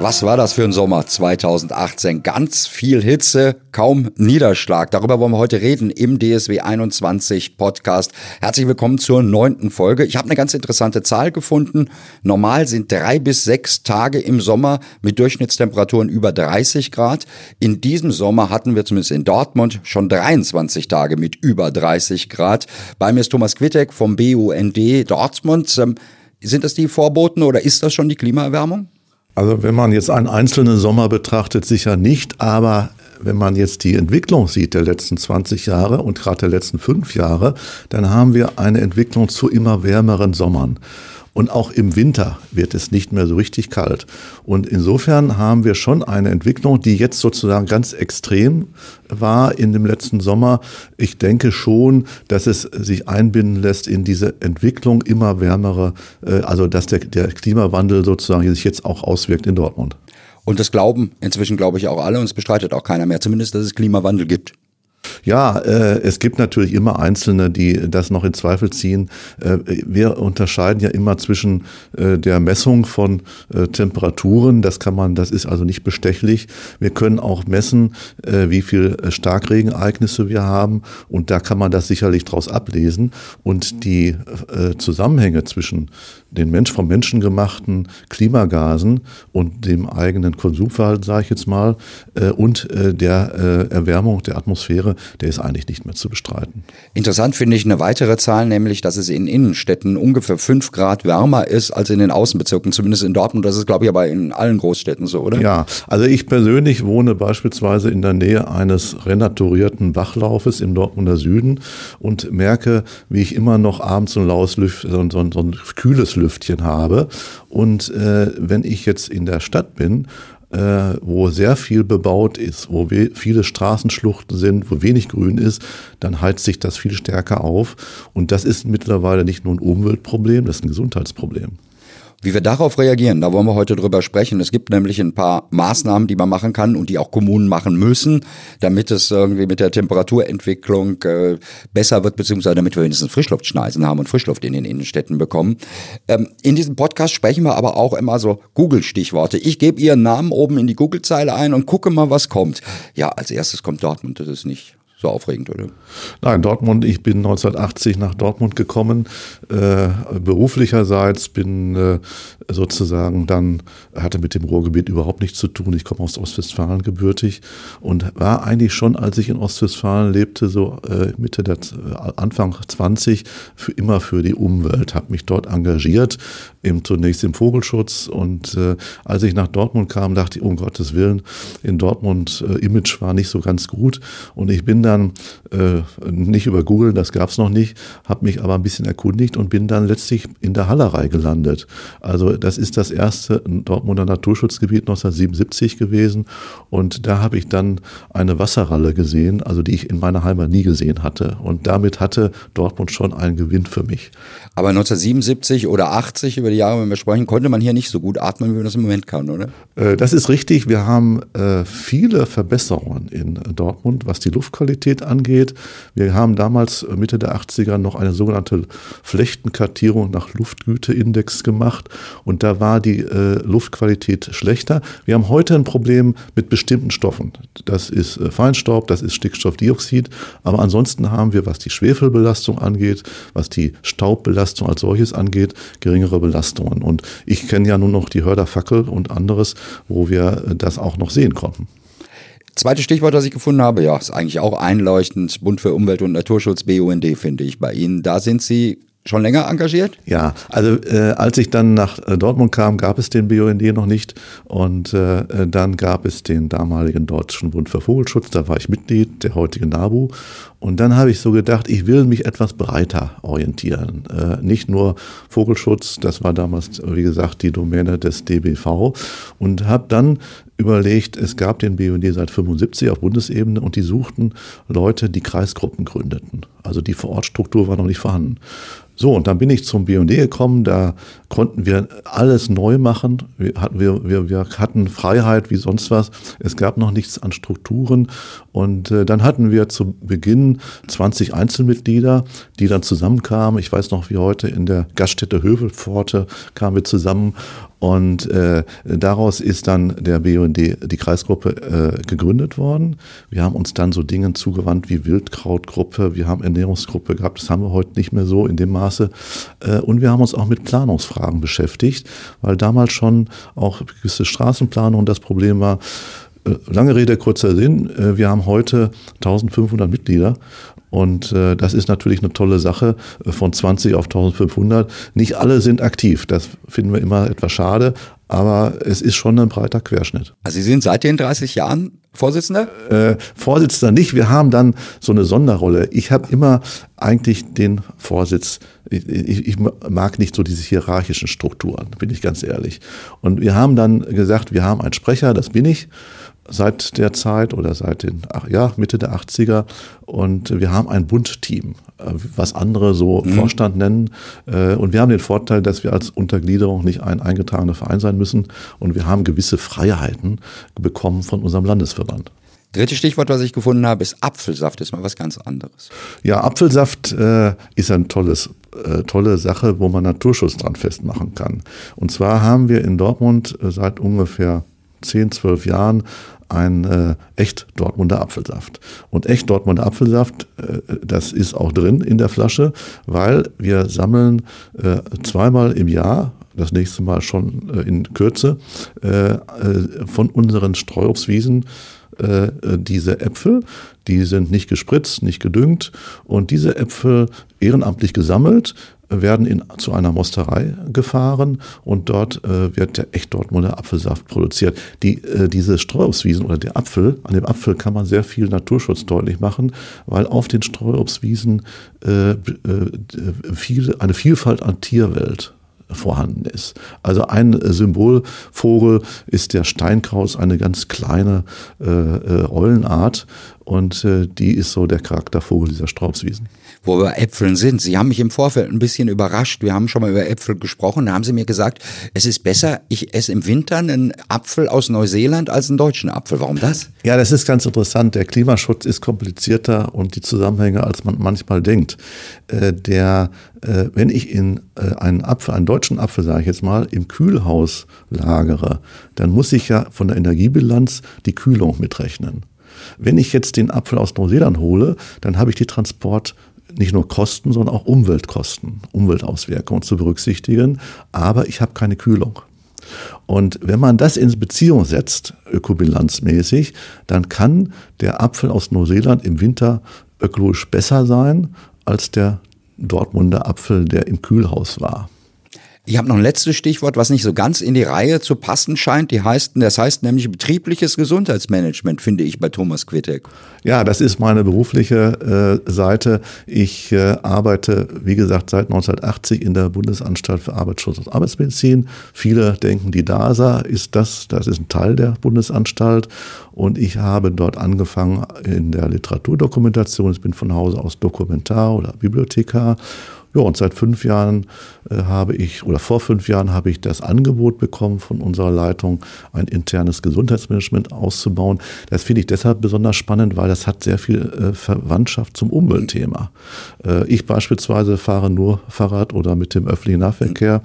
Was war das für ein Sommer 2018? Ganz viel Hitze, kaum Niederschlag. Darüber wollen wir heute reden im DSW 21 Podcast. Herzlich willkommen zur neunten Folge. Ich habe eine ganz interessante Zahl gefunden. Normal sind drei bis sechs Tage im Sommer mit Durchschnittstemperaturen über 30 Grad. In diesem Sommer hatten wir zumindest in Dortmund schon 23 Tage mit über 30 Grad. Bei mir ist Thomas Quittek vom BUND Dortmund. Ähm, sind das die Vorboten oder ist das schon die Klimaerwärmung? Also wenn man jetzt einen einzelnen Sommer betrachtet, sicher nicht, aber wenn man jetzt die Entwicklung sieht der letzten 20 Jahre und gerade der letzten fünf Jahre, dann haben wir eine Entwicklung zu immer wärmeren Sommern. Und auch im Winter wird es nicht mehr so richtig kalt. Und insofern haben wir schon eine Entwicklung, die jetzt sozusagen ganz extrem war in dem letzten Sommer. Ich denke schon, dass es sich einbinden lässt in diese Entwicklung immer wärmere, äh, also dass der, der Klimawandel sozusagen sich jetzt auch auswirkt in Dortmund. Und das glauben inzwischen, glaube ich, auch alle und es bestreitet auch keiner mehr, zumindest, dass es Klimawandel gibt. Ja, äh, es gibt natürlich immer Einzelne, die das noch in Zweifel ziehen. Äh, wir unterscheiden ja immer zwischen äh, der Messung von äh, Temperaturen, das kann man, das ist also nicht bestechlich. Wir können auch messen, äh, wie viel Starkregenereignisse wir haben und da kann man das sicherlich daraus ablesen. Und die Zusammenhänge zwischen den Mensch vom Menschen gemachten Klimagasen und dem eigenen Konsumverhalten, sage ich jetzt mal, und der Erwärmung der Atmosphäre, der ist eigentlich nicht mehr zu bestreiten. Interessant finde ich eine weitere Zahl, nämlich, dass es in Innenstädten ungefähr fünf Grad wärmer ist als in den Außenbezirken, zumindest in Dortmund. Das ist, glaube ich, aber in allen Großstädten so, oder? Ja, also ich persönlich wohne beispielsweise in der Nähe eines renaturierten Bachlaufes im Dortmunder Süden und merke, wie ich immer noch abends so ein laues Lüft, so, so, so ein kühles Lüftchen habe. Und äh, wenn ich jetzt in der Stadt bin, äh, wo sehr viel bebaut ist, wo viele Straßenschluchten sind, wo wenig Grün ist, dann heizt sich das viel stärker auf. Und das ist mittlerweile nicht nur ein Umweltproblem, das ist ein Gesundheitsproblem. Wie wir darauf reagieren, da wollen wir heute drüber sprechen. Es gibt nämlich ein paar Maßnahmen, die man machen kann und die auch Kommunen machen müssen, damit es irgendwie mit der Temperaturentwicklung äh, besser wird, beziehungsweise damit wir wenigstens Frischluftschneisen haben und Frischluft in den Innenstädten bekommen. Ähm, in diesem Podcast sprechen wir aber auch immer so Google-Stichworte. Ich gebe Ihren Namen oben in die Google-Zeile ein und gucke mal, was kommt. Ja, als erstes kommt Dortmund, das ist nicht so aufregend, oder? Nein, Dortmund, ich bin 1980 nach Dortmund gekommen, äh, beruflicherseits, bin äh, sozusagen dann, hatte mit dem Ruhrgebiet überhaupt nichts zu tun. Ich komme aus Ostwestfalen gebürtig und war eigentlich schon, als ich in Ostwestfalen lebte, so äh, Mitte der äh, Anfang 20, für immer für die Umwelt, habe mich dort engagiert, eben zunächst im Vogelschutz und äh, als ich nach Dortmund kam, dachte ich, um Gottes Willen, in Dortmund äh, Image war nicht so ganz gut und ich bin dann äh, nicht über Google, das gab es noch nicht, habe mich aber ein bisschen erkundigt und bin dann letztlich in der Hallerei gelandet. Also das ist das erste Dortmunder Naturschutzgebiet 1977 gewesen und da habe ich dann eine Wasserralle gesehen, also die ich in meiner Heimat nie gesehen hatte und damit hatte Dortmund schon einen Gewinn für mich. Aber 1977 oder 80 über die Jahre, wenn wir sprechen, konnte man hier nicht so gut atmen, wie man das im Moment kann, oder? Äh, das ist richtig. Wir haben äh, viele Verbesserungen in Dortmund, was die Luftqualität angeht. Wir haben damals äh, Mitte der 80er noch eine sogenannte Flechtenkartierung nach Luftgüteindex gemacht und da war die Luftqualität schlechter. Wir haben heute ein Problem mit bestimmten Stoffen. Das ist Feinstaub, das ist Stickstoffdioxid, aber ansonsten haben wir, was die Schwefelbelastung angeht, was die Staubbelastung Belastung als solches angeht, geringere Belastungen. Und ich kenne ja nur noch die Hörderfackel und anderes, wo wir das auch noch sehen konnten. Zweites Stichwort, das ich gefunden habe, ja, ist eigentlich auch einleuchtend. Bund für Umwelt und Naturschutz, BUND, finde ich bei Ihnen. Da sind Sie schon länger engagiert? Ja, also äh, als ich dann nach äh, Dortmund kam, gab es den BUND noch nicht und äh, äh, dann gab es den damaligen Deutschen Bund für Vogelschutz, da war ich Mitglied, der heutige NABU und dann habe ich so gedacht, ich will mich etwas breiter orientieren. Äh, nicht nur Vogelschutz, das war damals, wie gesagt, die Domäne des DBV und habe dann überlegt, es gab den BUND seit 75 auf Bundesebene und die suchten Leute, die Kreisgruppen gründeten. Also die Vorortstruktur war noch nicht vorhanden. So, und dann bin ich zum BUND gekommen, da konnten wir alles neu machen. Wir hatten, wir, wir, wir hatten Freiheit wie sonst was. Es gab noch nichts an Strukturen. Und äh, dann hatten wir zu Beginn 20 Einzelmitglieder, die dann zusammenkamen. Ich weiß noch, wie heute in der Gaststätte Hövelpforte kamen wir zusammen und äh, daraus ist dann der BUND, die Kreisgruppe, äh, gegründet worden. Wir haben uns dann so Dingen zugewandt wie Wildkrautgruppe, wir haben Ernährungsgruppe gehabt, das haben wir heute nicht mehr so in dem Maße. Äh, und wir haben uns auch mit Planungsfragen beschäftigt, weil damals schon auch gewisse Straßenplanung das Problem war, Lange Rede, kurzer Sinn. Äh, wir haben heute 1500 Mitglieder und äh, das ist natürlich eine tolle Sache äh, von 20 auf 1500. Nicht alle sind aktiv. Das finden wir immer etwas schade. Aber es ist schon ein breiter Querschnitt. Also Sie sind seit den 30 Jahren Vorsitzender? Äh, Vorsitzender nicht. Wir haben dann so eine Sonderrolle. Ich habe immer eigentlich den Vorsitz. Ich, ich, ich, mag nicht so diese hierarchischen Strukturen, bin ich ganz ehrlich. Und wir haben dann gesagt, wir haben einen Sprecher, das bin ich seit der Zeit oder seit den ja, Mitte der 80er und wir haben ein Bundteam, äh, was andere so mhm. Vorstand nennen. Äh, und wir haben den Vorteil, dass wir als Untergliederung nicht ein eingetragener Verein sein müssen und wir haben gewisse Freiheiten bekommen von unserem Landesverband. Drittes Stichwort, was ich gefunden habe, ist Apfelsaft. Das ist mal was ganz anderes. Ja, Apfelsaft äh, ist ein tolles, äh, tolle Sache, wo man Naturschutz dran festmachen kann. Und zwar haben wir in Dortmund seit ungefähr 10, 12 Jahren ein äh, echt Dortmunder Apfelsaft. Und echt Dortmunder Apfelsaft, äh, das ist auch drin in der Flasche, weil wir sammeln äh, zweimal im Jahr das nächste Mal schon äh, in Kürze, äh, äh, von unseren Streuobstwiesen diese Äpfel, die sind nicht gespritzt, nicht gedüngt und diese Äpfel ehrenamtlich gesammelt, werden in, zu einer Mosterei gefahren und dort äh, wird der echt Dortmunder Apfelsaft produziert. Die, äh, diese Streuobstwiesen oder der Apfel, an dem Apfel kann man sehr viel Naturschutz deutlich machen, weil auf den Streuobstwiesen äh, äh, viel, eine Vielfalt an Tierwelt vorhanden ist. Also ein Symbolvogel ist der Steinkraus, eine ganz kleine äh, äh, Eulenart und äh, die ist so der Charaktervogel dieser Straubswiesen. Wo wir Äpfeln sind. Sie haben mich im Vorfeld ein bisschen überrascht. Wir haben schon mal über Äpfel gesprochen. Da haben Sie mir gesagt, es ist besser, ich esse im Winter einen Apfel aus Neuseeland als einen deutschen Apfel. Warum das? Ja, das ist ganz interessant. Der Klimaschutz ist komplizierter und die Zusammenhänge, als man manchmal denkt. Äh, der, äh, wenn ich in äh, einen Apfel, einen deutschen Apfel, sage ich jetzt mal, im Kühlhaus lagere, dann muss ich ja von der Energiebilanz die Kühlung mitrechnen. Wenn ich jetzt den Apfel aus Neuseeland hole, dann habe ich die Transport nicht nur Kosten, sondern auch Umweltkosten, Umweltauswirkungen zu berücksichtigen, aber ich habe keine Kühlung. Und wenn man das in Beziehung setzt, ökobilanzmäßig, dann kann der Apfel aus Neuseeland im Winter ökologisch besser sein als der Dortmunder Apfel, der im Kühlhaus war. Ich habe noch ein letztes Stichwort, was nicht so ganz in die Reihe zu passen scheint. Die heißt, das heißt nämlich betriebliches Gesundheitsmanagement, finde ich bei Thomas Quittek. Ja, das ist meine berufliche äh, Seite. Ich äh, arbeite, wie gesagt, seit 1980 in der Bundesanstalt für Arbeitsschutz und Arbeitsmedizin. Viele denken, die DASA ist das, das ist ein Teil der Bundesanstalt. Und ich habe dort angefangen in der Literaturdokumentation. Ich bin von Hause aus Dokumentar oder Bibliothekar ja, und seit fünf Jahren äh, habe ich, oder vor fünf Jahren habe ich das Angebot bekommen von unserer Leitung, ein internes Gesundheitsmanagement auszubauen. Das finde ich deshalb besonders spannend, weil das hat sehr viel äh, Verwandtschaft zum Umweltthema. Äh, ich beispielsweise fahre nur Fahrrad oder mit dem öffentlichen Nahverkehr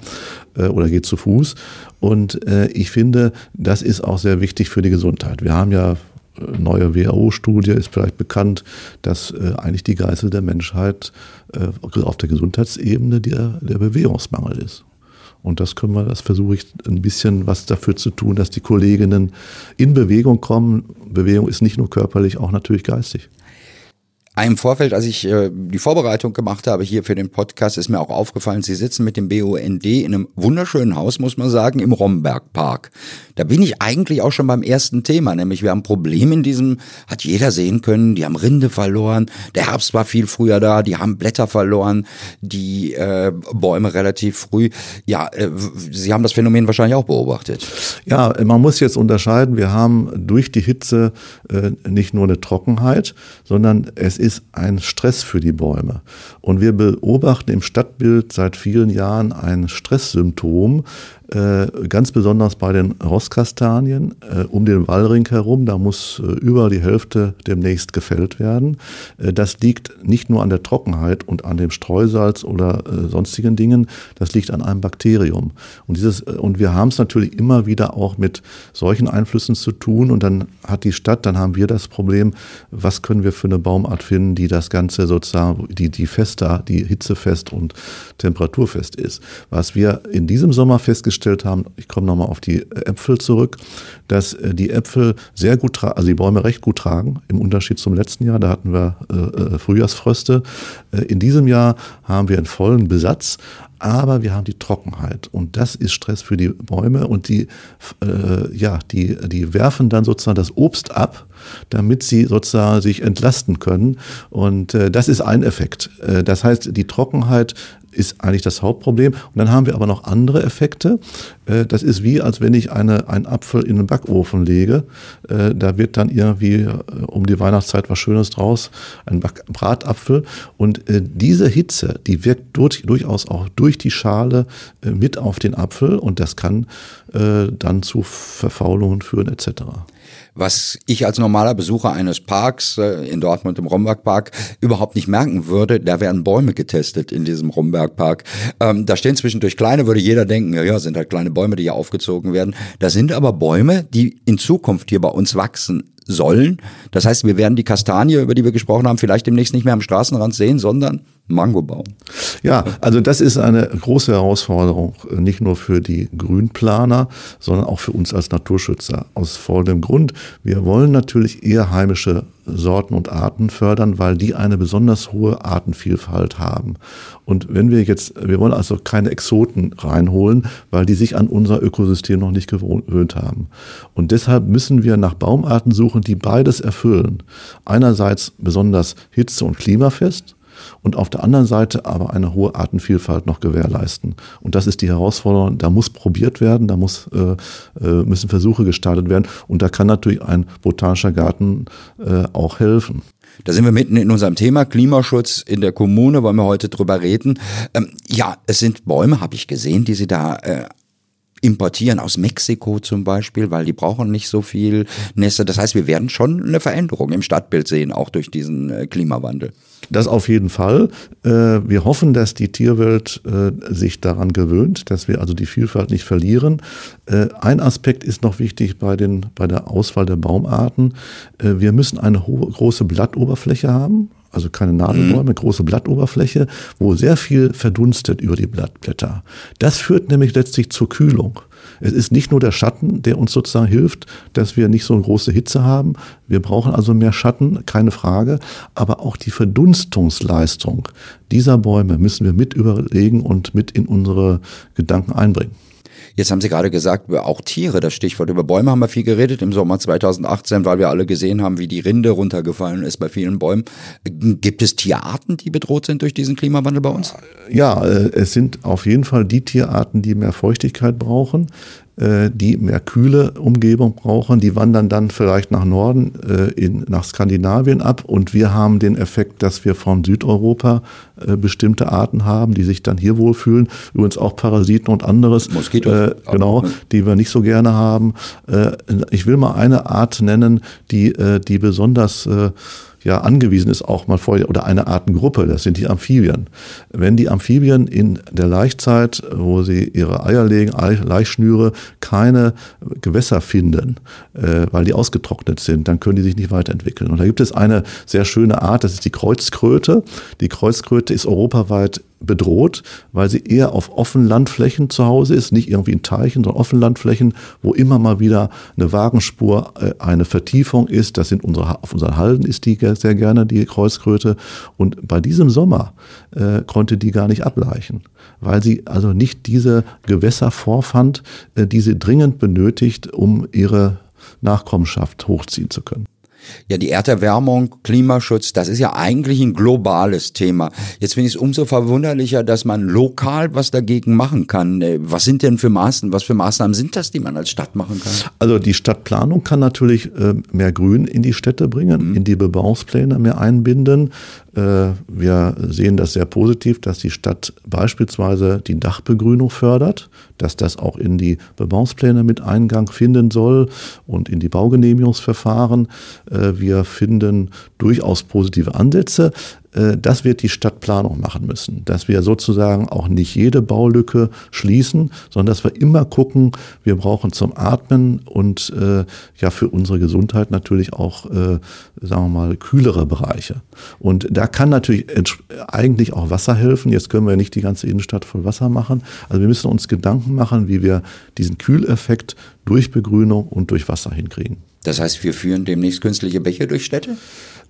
äh, oder gehe zu Fuß. Und äh, ich finde, das ist auch sehr wichtig für die Gesundheit. Wir haben ja neue WHO-Studie ist vielleicht bekannt, dass äh, eigentlich die Geißel der Menschheit äh, auf der Gesundheitsebene der, der Bewegungsmangel ist. Und das können wir, das versuche ich ein bisschen was dafür zu tun, dass die Kolleginnen in Bewegung kommen. Bewegung ist nicht nur körperlich, auch natürlich geistig. Im Vorfeld, als ich äh, die Vorbereitung gemacht habe hier für den Podcast, ist mir auch aufgefallen, Sie sitzen mit dem BUND in einem wunderschönen Haus, muss man sagen, im Rombergpark. Da bin ich eigentlich auch schon beim ersten Thema, nämlich wir haben ein Problem in diesem, hat jeder sehen können, die haben Rinde verloren, der Herbst war viel früher da, die haben Blätter verloren, die äh, Bäume relativ früh. Ja, äh, Sie haben das Phänomen wahrscheinlich auch beobachtet. Ja, man muss jetzt unterscheiden, wir haben durch die Hitze äh, nicht nur eine Trockenheit, sondern es ist ein Stress für die Bäume. Und wir beobachten im Stadtbild seit vielen Jahren ein Stresssymptom, ganz besonders bei den Rosskastanien äh, um den Wallring herum. Da muss äh, über die Hälfte demnächst gefällt werden. Äh, das liegt nicht nur an der Trockenheit und an dem Streusalz oder äh, sonstigen Dingen, das liegt an einem Bakterium. Und, dieses, und wir haben es natürlich immer wieder auch mit solchen Einflüssen zu tun. Und dann hat die Stadt, dann haben wir das Problem, was können wir für eine Baumart finden, die das Ganze sozusagen, die, die fester, die hitzefest und temperaturfest ist. Was wir in diesem Sommer festgestellt festgestellt haben, ich komme nochmal auf die Äpfel zurück, dass äh, die Äpfel sehr gut tragen, also die Bäume recht gut tragen, im Unterschied zum letzten Jahr, da hatten wir äh, äh, Frühjahrsfröste. Äh, in diesem Jahr haben wir einen vollen Besatz, aber wir haben die Trockenheit und das ist Stress für die Bäume und die, äh, ja, die, die werfen dann sozusagen das Obst ab, damit sie sozusagen sich entlasten können und äh, das ist ein Effekt. Äh, das heißt, die Trockenheit ist eigentlich das Hauptproblem. Und dann haben wir aber noch andere Effekte. Äh, das ist wie, als wenn ich eine, einen Apfel in den Backofen lege. Äh, da wird dann irgendwie äh, um die Weihnachtszeit was Schönes draus, ein Bratapfel. Und diese Hitze, die wirkt durchaus auch durch die Schale mit auf den Apfel und das kann dann zu Verfaulungen führen etc was ich als normaler Besucher eines Parks äh, in Dortmund im Rombergpark überhaupt nicht merken würde. Da werden Bäume getestet in diesem Rombergpark. Ähm, da stehen zwischendurch kleine, würde jeder denken, ja, ja, sind halt kleine Bäume, die hier aufgezogen werden. Das sind aber Bäume, die in Zukunft hier bei uns wachsen sollen. Das heißt, wir werden die Kastanie, über die wir gesprochen haben, vielleicht demnächst nicht mehr am Straßenrand sehen, sondern Mangobaum. Ja, also das ist eine große Herausforderung, nicht nur für die Grünplaner, sondern auch für uns als Naturschützer. Aus folgendem Grund. Wir wollen natürlich eher heimische Sorten und Arten fördern, weil die eine besonders hohe Artenvielfalt haben. Und wenn wir jetzt, wir wollen also keine Exoten reinholen, weil die sich an unser Ökosystem noch nicht gewöhnt haben. Und deshalb müssen wir nach Baumarten suchen, die beides erfüllen. Einerseits besonders hitze- und klimafest und auf der anderen Seite aber eine hohe Artenvielfalt noch gewährleisten. Und das ist die Herausforderung. Da muss probiert werden, da muss, äh, äh, müssen Versuche gestartet werden und da kann natürlich ein botanischer Garten äh, auch helfen. Da sind wir mitten in unserem Thema Klimaschutz in der Kommune, wollen wir heute drüber reden. Ähm, ja, es sind Bäume, habe ich gesehen, die Sie da äh, importieren aus Mexiko zum Beispiel, weil die brauchen nicht so viel Nässe. Das heißt, wir werden schon eine Veränderung im Stadtbild sehen, auch durch diesen äh, Klimawandel. Das auf jeden Fall. Äh, wir hoffen, dass die Tierwelt äh, sich daran gewöhnt, dass wir also die Vielfalt nicht verlieren. Ein Aspekt ist noch wichtig bei, den, bei der Auswahl der Baumarten. Wir müssen eine hohe, große Blattoberfläche haben also keine Nadelbäume, mhm. große Blattoberfläche, wo sehr viel verdunstet über die Blattblätter. Das führt nämlich letztlich zur Kühlung. Es ist nicht nur der Schatten, der uns sozusagen hilft, dass wir nicht so eine große Hitze haben. Wir brauchen also mehr Schatten, keine Frage. Aber auch die Verdunstungsleistung dieser Bäume müssen wir mit überlegen und mit in unsere Gedanken einbringen. Jetzt haben Sie gerade gesagt, auch Tiere, das Stichwort. Über Bäume haben wir viel geredet im Sommer 2018, weil wir alle gesehen haben, wie die Rinde runtergefallen ist bei vielen Bäumen. Gibt es Tierarten, die bedroht sind durch diesen Klimawandel bei uns? Ja, äh, es sind auf jeden Fall die Tierarten, die mehr Feuchtigkeit brauchen. Äh, die mehr kühle Umgebung brauchen, die wandern dann vielleicht nach Norden, äh, in, nach Skandinavien ab. Und wir haben den Effekt, dass wir von Südeuropa äh, bestimmte Arten haben, die sich dann hier wohlfühlen. Übrigens auch Parasiten und anderes. Moskitos. Äh, genau, die wir nicht so gerne haben. Äh, ich will mal eine Art nennen, die, äh, die besonders äh, ja angewiesen ist, auch mal vor, oder eine Artengruppe, das sind die Amphibien. Wenn die Amphibien in der Laichzeit, wo sie ihre Eier legen, Laichschnüre, keine Gewässer finden, äh, weil die ausgetrocknet sind, dann können die sich nicht weiterentwickeln. Und da gibt es eine sehr schöne Art, das ist die Kreuzkröte. Die Kreuzkröte ist europaweit bedroht, weil sie eher auf offenen Landflächen zu Hause ist, nicht irgendwie in Teichen, sondern offenen Landflächen, wo immer mal wieder eine Wagenspur, äh, eine Vertiefung ist. Das sind unsere, auf unseren Halden ist die sehr gerne, die Kreuzkröte. Und bei diesem Sommer äh, konnte die gar nicht ableichen, weil sie also nicht diese Gewässer vorfand, äh, die sie dringend benötigt, um ihre Nachkommenschaft hochziehen zu können. Ja, die Erderwärmung, Klimaschutz, das ist ja eigentlich ein globales Thema. Jetzt finde ich es umso verwunderlicher, dass man lokal was dagegen machen kann. Äh, was sind denn für Maßnahmen, was für Maßnahmen sind das, die man als Stadt machen kann? Also die Stadtplanung kann natürlich äh, mehr Grün in die Städte bringen, mhm. in die Bebauungspläne mehr einbinden. Äh, wir sehen das sehr positiv, dass die Stadt beispielsweise die Dachbegrünung fördert, dass das auch in die Bebauungspläne mit Eingang finden soll und in die Baugenehmigungsverfahren. Äh, wir finden durchaus positive Ansätze. Äh, das wird die Stadtplanung machen müssen, dass wir sozusagen auch nicht jede Baulücke schließen, sondern dass wir immer gucken, wir brauchen zum Atmen und äh, ja für unsere Gesundheit natürlich auch, äh, sagen wir mal, kühlere Bereiche. Und da kann natürlich eigentlich auch Wasser helfen. Jetzt können wir nicht die ganze Innenstadt voll Wasser machen. Also wir müssen uns Gedanken machen, wie wir diesen Kühleffekt durch Begrünung und durch Wasser hinkriegen. Das heißt, wir führen demnächst künstliche Bäche durch Städte?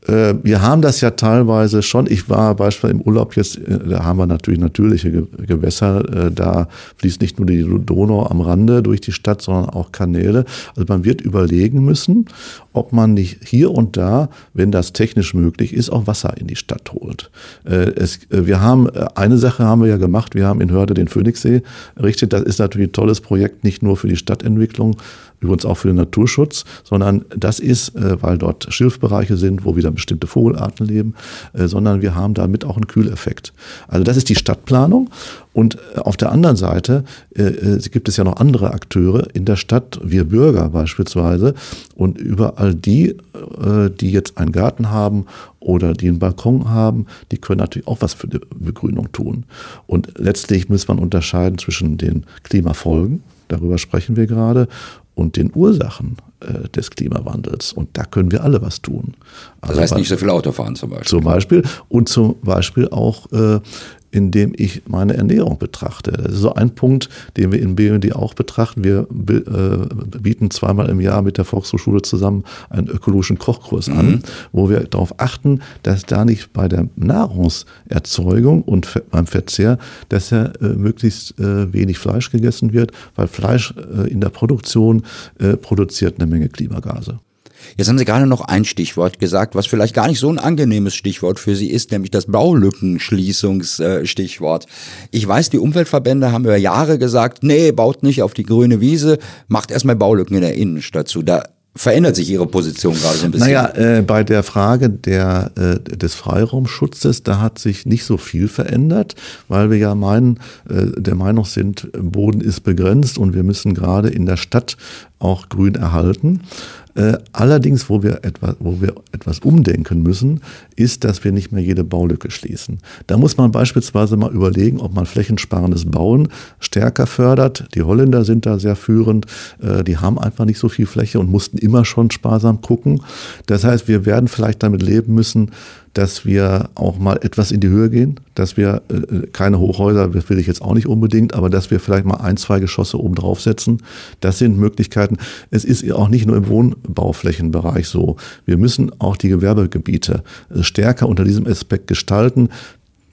Äh, wir haben das ja teilweise schon. Ich war beispielsweise im Urlaub jetzt, äh, da haben wir natürlich natürliche Gewässer. Äh, da fließt nicht nur die Donau am Rande durch die Stadt, sondern auch Kanäle. Also man wird überlegen müssen, ob man nicht hier und da, wenn das technisch möglich ist, auch Wasser in die Stadt holt. Es, wir haben, eine Sache haben wir ja gemacht. Wir haben in Hörde den Phoenixsee errichtet. Das ist natürlich ein tolles Projekt, nicht nur für die Stadtentwicklung, übrigens auch für den Naturschutz, sondern das ist, äh, weil dort Schilfbereiche sind, wo wieder bestimmte Vogelarten leben, äh, sondern wir haben damit auch einen Kühleffekt. Also das ist die Stadtplanung. Und äh, auf der anderen Seite äh, gibt es ja noch andere Akteure in der Stadt, wir Bürger beispielsweise. Und überall die, äh, die jetzt einen Garten haben oder die einen Balkon haben, die können natürlich auch was für die Begrünung tun. Und letztlich muss man unterscheiden zwischen den Klimafolgen, darüber sprechen wir gerade, und den Ursachen äh, des Klimawandels. Und da können wir alle was tun. Also das heißt nicht so viel Auto fahren zum Beispiel. Zum Beispiel. Und zum Beispiel auch äh, indem ich meine Ernährung betrachte. Das ist so ein Punkt, den wir in BND auch betrachten. Wir äh, bieten zweimal im Jahr mit der Volkshochschule zusammen einen ökologischen Kochkurs mhm. an, wo wir darauf achten, dass da nicht bei der Nahrungserzeugung und beim Verzehr, dass ja äh, möglichst äh, wenig Fleisch gegessen wird, weil Fleisch in der Produktion produziert eine Menge Klimagase. Jetzt haben Sie gerade noch ein Stichwort gesagt, was vielleicht gar nicht so ein angenehmes Stichwort für Sie ist, nämlich das Baulückenschließungsstichwort. Ich weiß, die Umweltverbände haben über Jahre gesagt, nee, baut nicht auf die grüne Wiese, macht erstmal Baulücken in der Innenstadt zu. Da verändert sich Ihre Position gerade so ein bisschen? Naja, äh, bei der Frage der, äh, des Freiraumschutzes, da hat sich nicht so viel verändert, weil wir ja meinen, äh, der Meinung sind, Boden ist begrenzt und wir müssen gerade in der Stadt auch Grün erhalten. Äh, allerdings, wo wir, etwas, wo wir etwas umdenken müssen, ist, dass wir nicht mehr jede Baulücke schließen. Da muss man beispielsweise mal überlegen, ob man flächensparendes Bauen stärker fördert. Die Holländer sind da sehr führend. Äh, die haben einfach nicht so viel Fläche und mussten immer schon sparsam gucken. Das heißt, wir werden vielleicht damit leben müssen, dass wir auch mal etwas in die Höhe gehen, dass wir äh, keine Hochhäuser, das will ich jetzt auch nicht unbedingt, aber dass wir vielleicht mal ein, zwei Geschosse oben draufsetzen. Das sind Möglichkeiten. Es ist auch nicht nur im Wohnbauflächenbereich so. Wir müssen auch die Gewerbegebiete äh, stärker unter diesem Aspekt gestalten.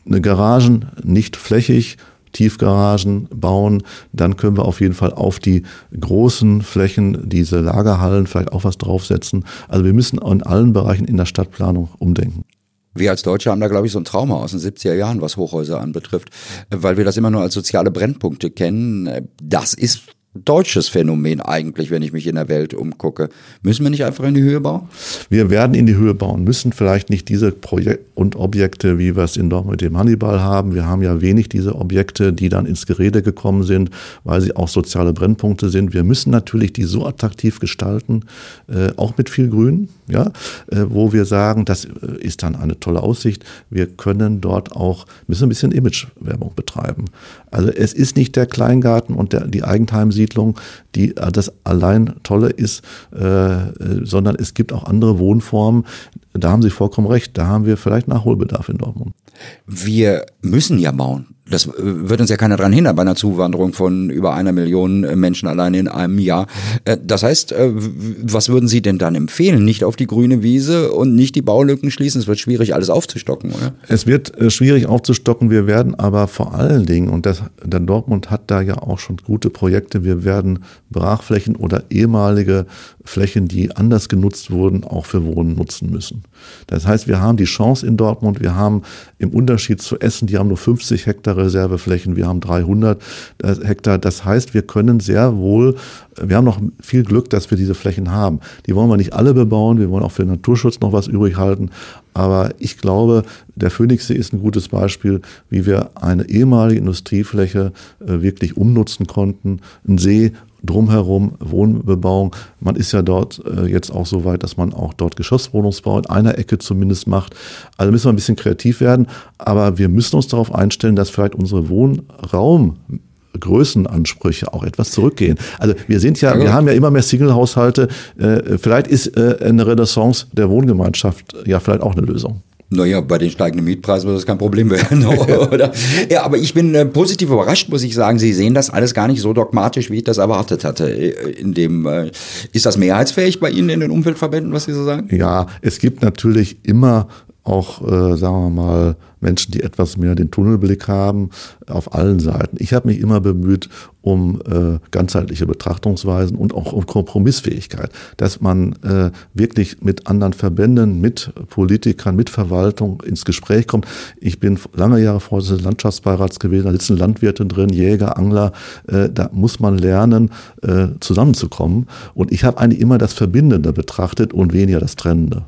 Eine Garagen nicht flächig, Tiefgaragen bauen, dann können wir auf jeden Fall auf die großen Flächen, diese Lagerhallen vielleicht auch was draufsetzen. Also wir müssen in allen Bereichen in der Stadtplanung umdenken. Wir als Deutsche haben da, glaube ich, so ein Trauma aus den 70er Jahren, was Hochhäuser anbetrifft, weil wir das immer nur als soziale Brennpunkte kennen. Das ist deutsches Phänomen eigentlich, wenn ich mich in der Welt umgucke. Müssen wir nicht einfach in die Höhe bauen? Wir werden in die Höhe bauen, müssen vielleicht nicht diese Projekte und Objekte, wie wir es in Dortmund mit dem Hannibal haben. Wir haben ja wenig diese Objekte, die dann ins Gerede gekommen sind, weil sie auch soziale Brennpunkte sind. Wir müssen natürlich die so attraktiv gestalten, äh, auch mit viel Grün, ja, äh, wo wir sagen, das äh, ist dann eine tolle Aussicht. Wir können dort auch, müssen ein bisschen Imagewerbung betreiben. Also es ist nicht der Kleingarten und der, die Eigenheimsiedlung, die äh, das allein Tolle ist, äh, sondern es gibt auch andere Wohnformen. Da haben Sie vollkommen recht. Da haben wir vielleicht Nachholbedarf in Dortmund. Wir müssen ja bauen. Das äh, wird uns ja keiner dran hindern bei einer Zuwanderung von über einer Million äh, Menschen allein in einem Jahr. Äh, das heißt, was würden Sie denn dann empfehlen? Nicht auf die grüne Wiese und nicht die Baulücken schließen? Es wird schwierig, alles aufzustocken, oder? Es wird schwierig aufzustocken. Wir werden aber vor allen Dingen, und das, der Dortmund hat da ja auch schon gute Projekte, wir werden Brachflächen oder ehemalige Flächen, die anders genutzt wurden, auch für Wohnen nutzen müssen. Das heißt, wir haben die Chance in Dortmund, wir haben im Unterschied zu Essen, die haben nur 50 Hektar Reserveflächen, wir haben 300 Hektar. Das heißt, wir können sehr wohl, wir haben noch viel Glück, dass wir diese Flächen haben. Die wollen wir nicht alle bebauen, wir wollen auch für den Naturschutz noch was übrig halten. Aber ich glaube, der Phoenixsee ist ein gutes Beispiel, wie wir eine ehemalige Industriefläche äh, wirklich umnutzen konnten. Ein See drumherum Wohnbebauung. Man ist ja dort äh, jetzt auch so weit, dass man auch dort Geschosswohnungsbau in einer Ecke zumindest macht. Also müssen wir ein bisschen kreativ werden, aber wir müssen uns darauf einstellen, dass vielleicht unsere Wohnraum Größenansprüche auch etwas zurückgehen. Also wir sind ja, wir haben ja immer mehr Single-Haushalte. Äh, vielleicht ist äh, eine Renaissance der Wohngemeinschaft ja vielleicht auch eine Lösung. Naja, bei den steigenden Mietpreisen wird das kein Problem werden, oder? Ja, aber ich bin äh, positiv überrascht, muss ich sagen. Sie sehen das alles gar nicht so dogmatisch, wie ich das erwartet hatte. Äh, in dem, äh, ist das mehrheitsfähig bei Ihnen in den Umweltverbänden, was Sie so sagen? Ja, es gibt natürlich immer auch, äh, sagen wir mal, Menschen, die etwas mehr den Tunnelblick haben, auf allen Seiten. Ich habe mich immer bemüht um äh, ganzheitliche Betrachtungsweisen und auch um Kompromissfähigkeit, dass man äh, wirklich mit anderen Verbänden, mit Politikern, mit Verwaltung ins Gespräch kommt. Ich bin lange Jahre Vorsitzender des Landschaftsbeirats gewesen, da sitzen Landwirte drin, Jäger, Angler, äh, da muss man lernen, äh, zusammenzukommen. Und ich habe eigentlich immer das Verbindende betrachtet und weniger das Trennende.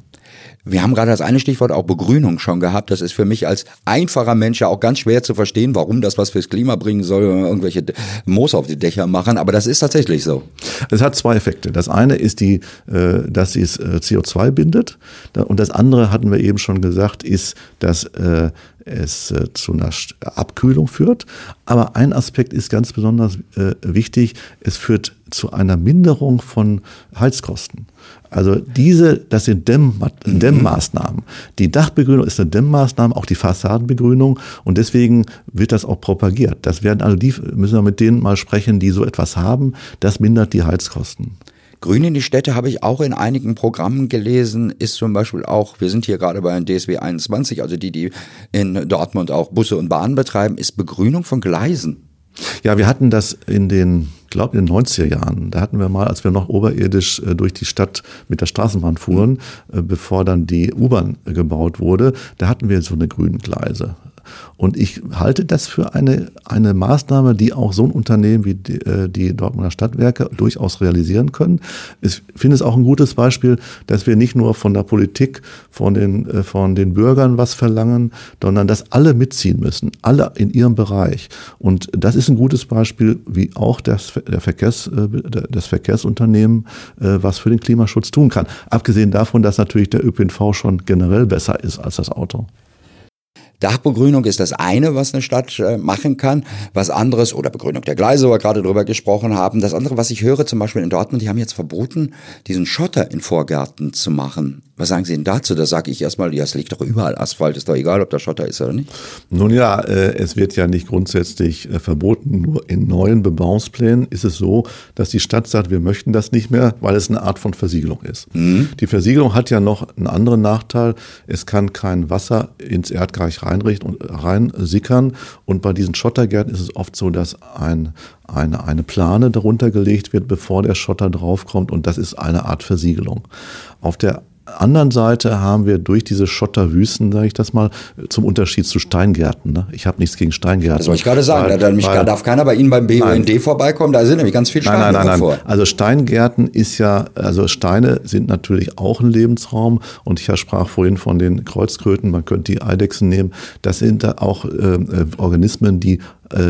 Wir haben gerade das eine Stichwort auch Begrünung schon gehabt. Das ist für mich als einfacher Mensch ja auch ganz schwer zu verstehen, warum das was fürs Klima bringen soll, irgendwelche Moos auf die Dächer machen. Aber das ist tatsächlich so. Es hat zwei Effekte. Das eine ist die, äh, dass es äh, CO2 bindet. Und das andere hatten wir eben schon gesagt, ist, dass äh, es zu einer Abkühlung führt. Aber ein Aspekt ist ganz besonders wichtig. Es führt zu einer Minderung von Heizkosten. Also diese, das sind Dämm, mhm. Dämmmaßnahmen. Die Dachbegrünung ist eine Dämmmaßnahme, auch die Fassadenbegrünung und deswegen wird das auch propagiert. Das werden also die, müssen wir mit denen mal sprechen, die so etwas haben. Das mindert die Heizkosten. Grün in die Städte habe ich auch in einigen Programmen gelesen, ist zum Beispiel auch, wir sind hier gerade bei DSW 21, also die, die in Dortmund auch Busse und Bahnen betreiben, ist Begrünung von Gleisen. Ja, wir hatten das in den, glaube in den 90er Jahren. Da hatten wir mal, als wir noch oberirdisch äh, durch die Stadt mit der Straßenbahn fuhren, äh, bevor dann die U-Bahn gebaut wurde, da hatten wir so eine grünen Gleise. Und ich halte das für eine, eine Maßnahme, die auch so ein Unternehmen wie die, äh, die Dortmunder Stadtwerke durchaus realisieren können. Ich finde es auch ein gutes Beispiel, dass wir nicht nur von der Politik, von den, äh, von den Bürgern was verlangen, sondern dass alle mitziehen müssen, alle in ihrem Bereich. Und das ist ein gutes Beispiel, wie auch das, der Verkehrs, äh, das Verkehrsunternehmen was für den Klimaschutz tun kann. Abgesehen davon, dass natürlich der ÖPNV schon generell besser ist als das Auto. Dachbegrünung ist das eine, was eine Stadt äh, machen kann. Was anderes, oder Begrünung der Gleise, wo wir gerade drüber gesprochen haben. Das andere, was ich höre, zum Beispiel in Dortmund, die haben jetzt verboten, diesen Schotter in Vorgärten zu machen. Was sagen Sie denn dazu? Da sage ich erstmal, ja, es liegt doch überall Asphalt, ist doch egal, ob da Schotter ist oder nicht. Nun ja, äh, es wird ja nicht grundsätzlich äh, verboten. Nur in neuen Bebauungsplänen ist es so, dass die Stadt sagt, wir möchten das nicht mehr, weil es eine Art von Versiegelung ist. Mhm. Die Versiegelung hat ja noch einen anderen Nachteil. Es kann kein Wasser ins Erdreich reinrichten und reinsickern. Und bei diesen Schottergärten ist es oft so, dass ein eine, eine Plane darunter gelegt wird, bevor der Schotter draufkommt und das ist eine Art Versiegelung. Auf der anderen Seite haben wir durch diese Schotterwüsten, sage ich das mal, zum Unterschied zu Steingärten. Ne? Ich habe nichts gegen Steingärten. Das wollte ich gerade sagen. Weil, da weil, darf keiner bei Ihnen beim BUND nein. vorbeikommen. Da sind nämlich ganz viele Steine nein, nein, nein, nein. Also Steingärten ist ja, also Steine sind natürlich auch ein Lebensraum. Und ich sprach vorhin von den Kreuzkröten. Man könnte die Eidechsen nehmen. Das sind da auch äh, äh Organismen, die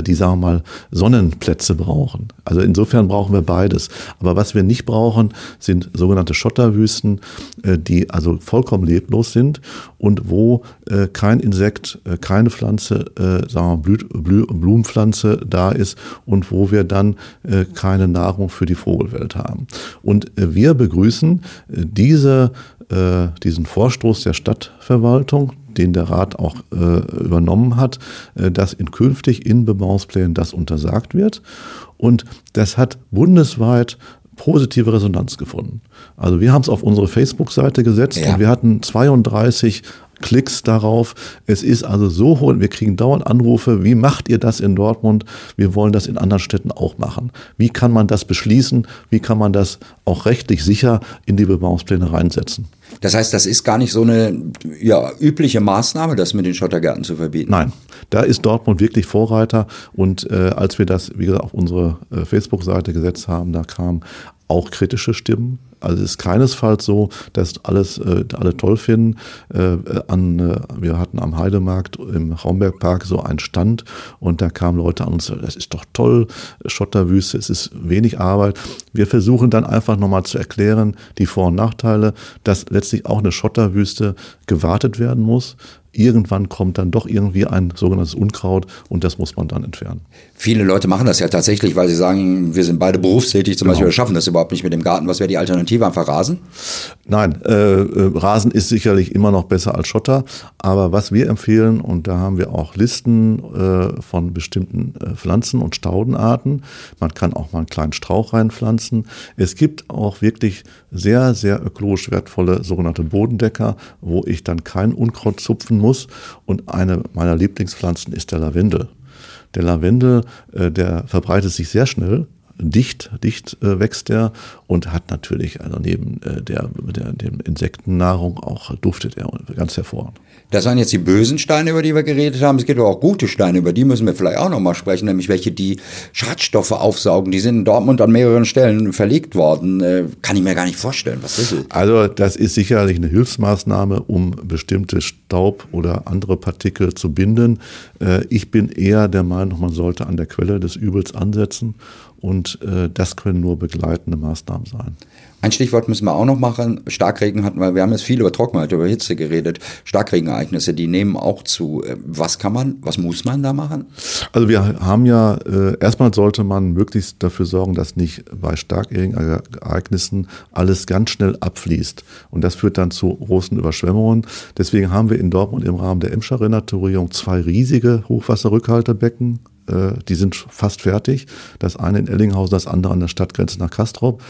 die, sagen wir mal, Sonnenplätze brauchen. Also insofern brauchen wir beides. Aber was wir nicht brauchen, sind sogenannte Schotterwüsten, äh, die also vollkommen leblos sind und wo äh, kein Insekt, keine Pflanze, sagen wir Blü, Blumenpflanze da ist und wo wir dann keine Nahrung für die Vogelwelt haben. Und wir begrüßen diese, diesen Vorstoß der Stadtverwaltung, den der Rat auch äh, übernommen hat, äh, dass in künftig in Bebauungsplänen das untersagt wird. Und das hat bundesweit positive Resonanz gefunden. Also wir haben es auf unsere Facebook-Seite gesetzt ja. und wir hatten 32 Klicks darauf. Es ist also so hoch, wir kriegen dauernd Anrufe, wie macht ihr das in Dortmund? Wir wollen das in anderen Städten auch machen. Wie kann man das beschließen? Wie kann man das auch rechtlich sicher in die Bebauungspläne reinsetzen? Das heißt, das ist gar nicht so eine ja, übliche Maßnahme, das mit den Schottergärten zu verbieten. Nein, da ist Dortmund wirklich Vorreiter. Und äh, als wir das, wie gesagt, auf unsere äh, Facebook-Seite gesetzt haben, da kamen auch kritische Stimmen. Also es ist keinesfalls so, dass alles äh, alle toll finden. Äh, an, äh, wir hatten am Heidemarkt im Raumbergpark so einen Stand und da kamen Leute an und sagten, das ist doch toll, Schotterwüste, es ist wenig Arbeit. Wir versuchen dann einfach nochmal zu erklären, die Vor- und Nachteile, dass letztlich auch eine Schotterwüste gewartet werden muss irgendwann kommt dann doch irgendwie ein sogenanntes Unkraut und das muss man dann entfernen. Viele Leute machen das ja tatsächlich, weil sie sagen, wir sind beide berufstätig zum genau. Beispiel, wir schaffen das überhaupt nicht mit dem Garten. Was wäre die Alternative? Einfach Rasen? Nein, äh, äh, Rasen ist sicherlich immer noch besser als Schotter, aber was wir empfehlen, und da haben wir auch Listen äh, von bestimmten äh, Pflanzen und Staudenarten, man kann auch mal einen kleinen Strauch reinpflanzen. Es gibt auch wirklich sehr, sehr ökologisch wertvolle sogenannte Bodendecker, wo ich dann kein Unkraut zupfen muss. Und eine meiner Lieblingspflanzen ist der Lavendel. Der Lavendel, äh, der verbreitet sich sehr schnell, dicht, dicht äh, wächst er und hat natürlich, also neben äh, der, der dem Insektennahrung auch duftet er ganz hervorragend. Das waren jetzt die bösen Steine, über die wir geredet haben. Es gibt aber auch gute Steine, über die müssen wir vielleicht auch nochmal sprechen, nämlich welche, die Schadstoffe aufsaugen. Die sind in Dortmund an mehreren Stellen verlegt worden. Äh, kann ich mir gar nicht vorstellen. Was ist das? Also das ist sicherlich eine Hilfsmaßnahme, um bestimmte Staub oder andere Partikel zu binden. Äh, ich bin eher der Meinung, man sollte an der Quelle des Übels ansetzen und äh, das können nur begleitende Maßnahmen sein. Ein Stichwort müssen wir auch noch machen. Starkregen hatten wir, wir haben jetzt viel über Trockenheit, über Hitze geredet. Starkregenereignisse, die nehmen auch zu. Äh, was kann man, was muss man da machen? Also wir haben ja, äh, erstmal sollte man möglichst dafür sorgen, dass nicht bei Starkregenereignissen alles ganz schnell abfließt. Und das führt dann zu großen Überschwemmungen. Deswegen haben wir in Dortmund im Rahmen der Emscher Renaturierung zwei riesige Hochwasserrückhaltebecken äh, die sind fast fertig. Das eine in Ellinghausen, das andere an der Stadtgrenze nach Kastrop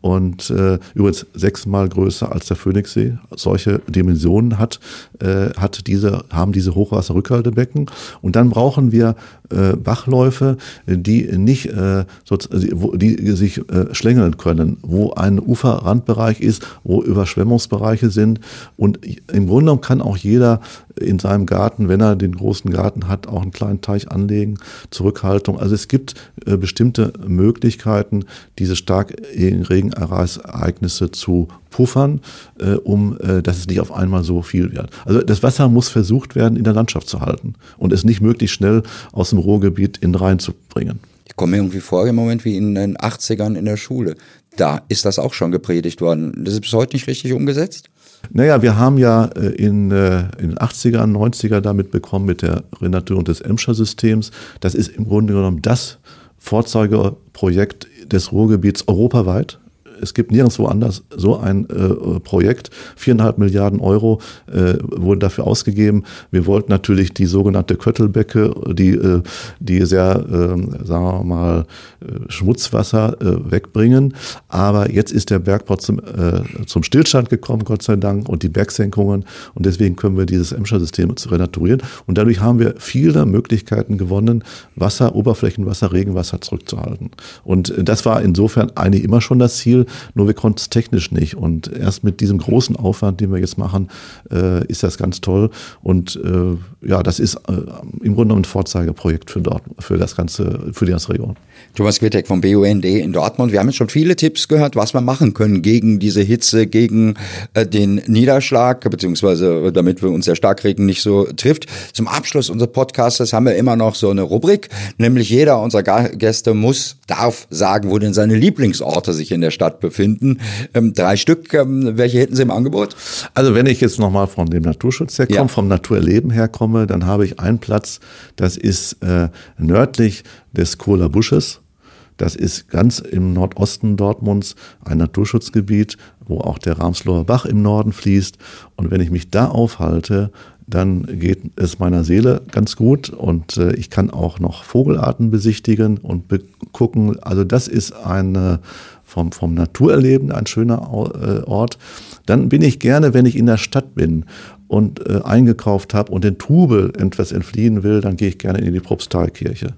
und äh, übrigens sechsmal größer als der Phoenixsee. Solche Dimensionen hat, äh, hat diese, haben diese Hochwasserrückhaltebecken. Und dann brauchen wir äh, Bachläufe, die nicht äh, so, die sich äh, schlängeln können, wo ein Uferrandbereich ist, wo Überschwemmungsbereiche sind. Und im Grunde genommen kann auch jeder in seinem Garten, wenn er den großen Garten hat, auch einen kleinen Teich anlegen, Zurückhaltung. Also es gibt äh, bestimmte Möglichkeiten, diese stark Regenereignisse zu puffern, äh, um äh, dass es nicht auf einmal so viel wird. Also das Wasser muss versucht werden, in der Landschaft zu halten und es nicht möglichst schnell aus dem Ruhrgebiet in Rhein zu bringen. Ich komme mir irgendwie vor im Moment wie in den 80ern in der Schule. Da ist das auch schon gepredigt worden. Das ist bis heute nicht richtig umgesetzt? Naja, wir haben ja äh, in, äh, in den 80er, 90er damit bekommen mit der Renaturierung des Emscher Systems. Das ist im Grunde genommen das Vorzeigeprojekt des Ruhrgebiets europaweit es gibt nirgendwo anders so ein äh, Projekt. Viereinhalb Milliarden Euro äh, wurden dafür ausgegeben. Wir wollten natürlich die sogenannte Köttelbecke, die, äh, die sehr, äh, sagen wir mal, äh, Schmutzwasser äh, wegbringen. Aber jetzt ist der Bergbau zum, äh, zum Stillstand gekommen, Gott sei Dank, und die Bergsenkungen. Und deswegen können wir dieses Emscher-System renaturieren. Und dadurch haben wir viele Möglichkeiten gewonnen, Wasser, Oberflächenwasser, Regenwasser zurückzuhalten. Und das war insofern eigentlich immer schon das Ziel, nur wir konnten es technisch nicht. Und erst mit diesem großen Aufwand, den wir jetzt machen, äh, ist das ganz toll. Und äh, ja, das ist äh, im Grunde genommen ein Vorzeigeprojekt für dort, für das ganze, für die ganze Region. Thomas Quittek vom BUND in Dortmund. Wir haben jetzt schon viele Tipps gehört, was wir machen können gegen diese Hitze, gegen äh, den Niederschlag, beziehungsweise damit wir uns der Starkregen nicht so trifft. Zum Abschluss unseres Podcasts haben wir immer noch so eine Rubrik, nämlich jeder unserer Gäste muss, darf sagen, wo denn seine Lieblingsorte sich in der Stadt befinden. Ähm, drei Stück, ähm, welche hätten Sie im Angebot? Also wenn ich jetzt nochmal von dem Naturschutz herkomme, ja. vom Naturerleben herkomme, dann habe ich einen Platz, das ist äh, nördlich des Kohler Busches. Das ist ganz im Nordosten Dortmunds ein Naturschutzgebiet, wo auch der Ramsloher Bach im Norden fließt. Und wenn ich mich da aufhalte, dann geht es meiner Seele ganz gut und äh, ich kann auch noch Vogelarten besichtigen und gucken. Also das ist eine vom, vom Naturerleben ein schöner äh, Ort. Dann bin ich gerne, wenn ich in der Stadt bin und äh, eingekauft habe und den Trubel etwas entfliehen will, dann gehe ich gerne in die Propstalkirche.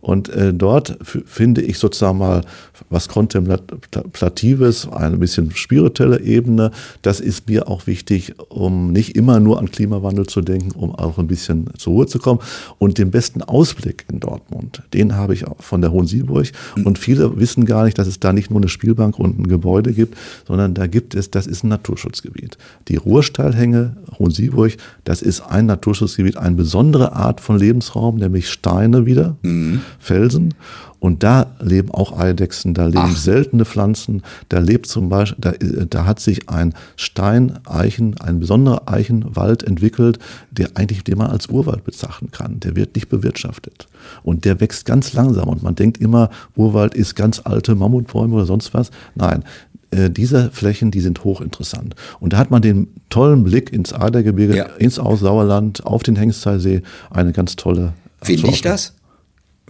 Und äh, dort finde ich sozusagen mal was Kontemplatives, eine bisschen spirituelle Ebene. Das ist mir auch wichtig, um nicht immer nur an Klimawandel zu denken, um auch ein bisschen zur Ruhe zu kommen. Und den besten Ausblick in Dortmund, den habe ich auch von der Hohen Sieburg. Und viele wissen gar nicht, dass es da nicht nur eine Spielbank und ein Gebäude gibt, sondern da gibt es, das ist ein Naturschutzgebiet. Die Ruhrsteilhänge Hohen Sieburg, das ist ein Naturschutzgebiet, eine besondere Art von Lebensraum, nämlich Steine wieder. Mhm. Felsen. Und da leben auch Eidechsen, da leben Ach. seltene Pflanzen. Da lebt zum Beispiel, da, da hat sich ein Steineichen, ein besonderer Eichenwald entwickelt, der eigentlich, den man als Urwald bezeichnen kann. Der wird nicht bewirtschaftet. Und der wächst ganz langsam. Und man denkt immer, Urwald ist ganz alte Mammutbäume oder sonst was. Nein, äh, diese Flächen, die sind hochinteressant. Und da hat man den tollen Blick ins Adergebirge, ja. ins Aussauerland, auf den Hengsteilsee, eine ganz tolle. Finde ich das?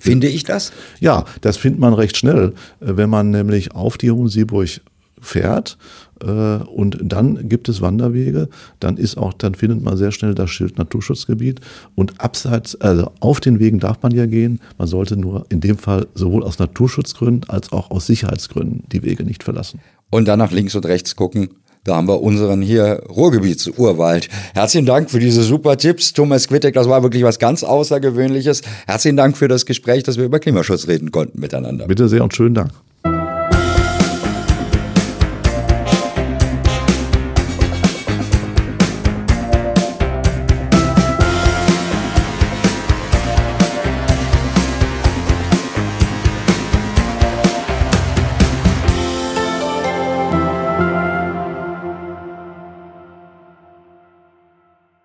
Finde ich das? Ja, das findet man recht schnell, äh, wenn man nämlich auf die Hohensieburg fährt äh, und dann gibt es Wanderwege, dann ist auch, dann findet man sehr schnell das Schild Naturschutzgebiet und abseits, also auf den Wegen darf man ja gehen, man sollte nur in dem Fall sowohl aus Naturschutzgründen als auch aus Sicherheitsgründen die Wege nicht verlassen. Und dann nach links und rechts gucken, da haben wir unseren hier Ruhrgebietsurwald. Herzlichen Dank für diese super Tipps, Thomas Quittek. Das war wirklich was ganz Außergewöhnliches. Herzlichen Dank für das Gespräch, dass wir über Klimaschutz reden konnten miteinander. Bitte sehr und schönen Dank.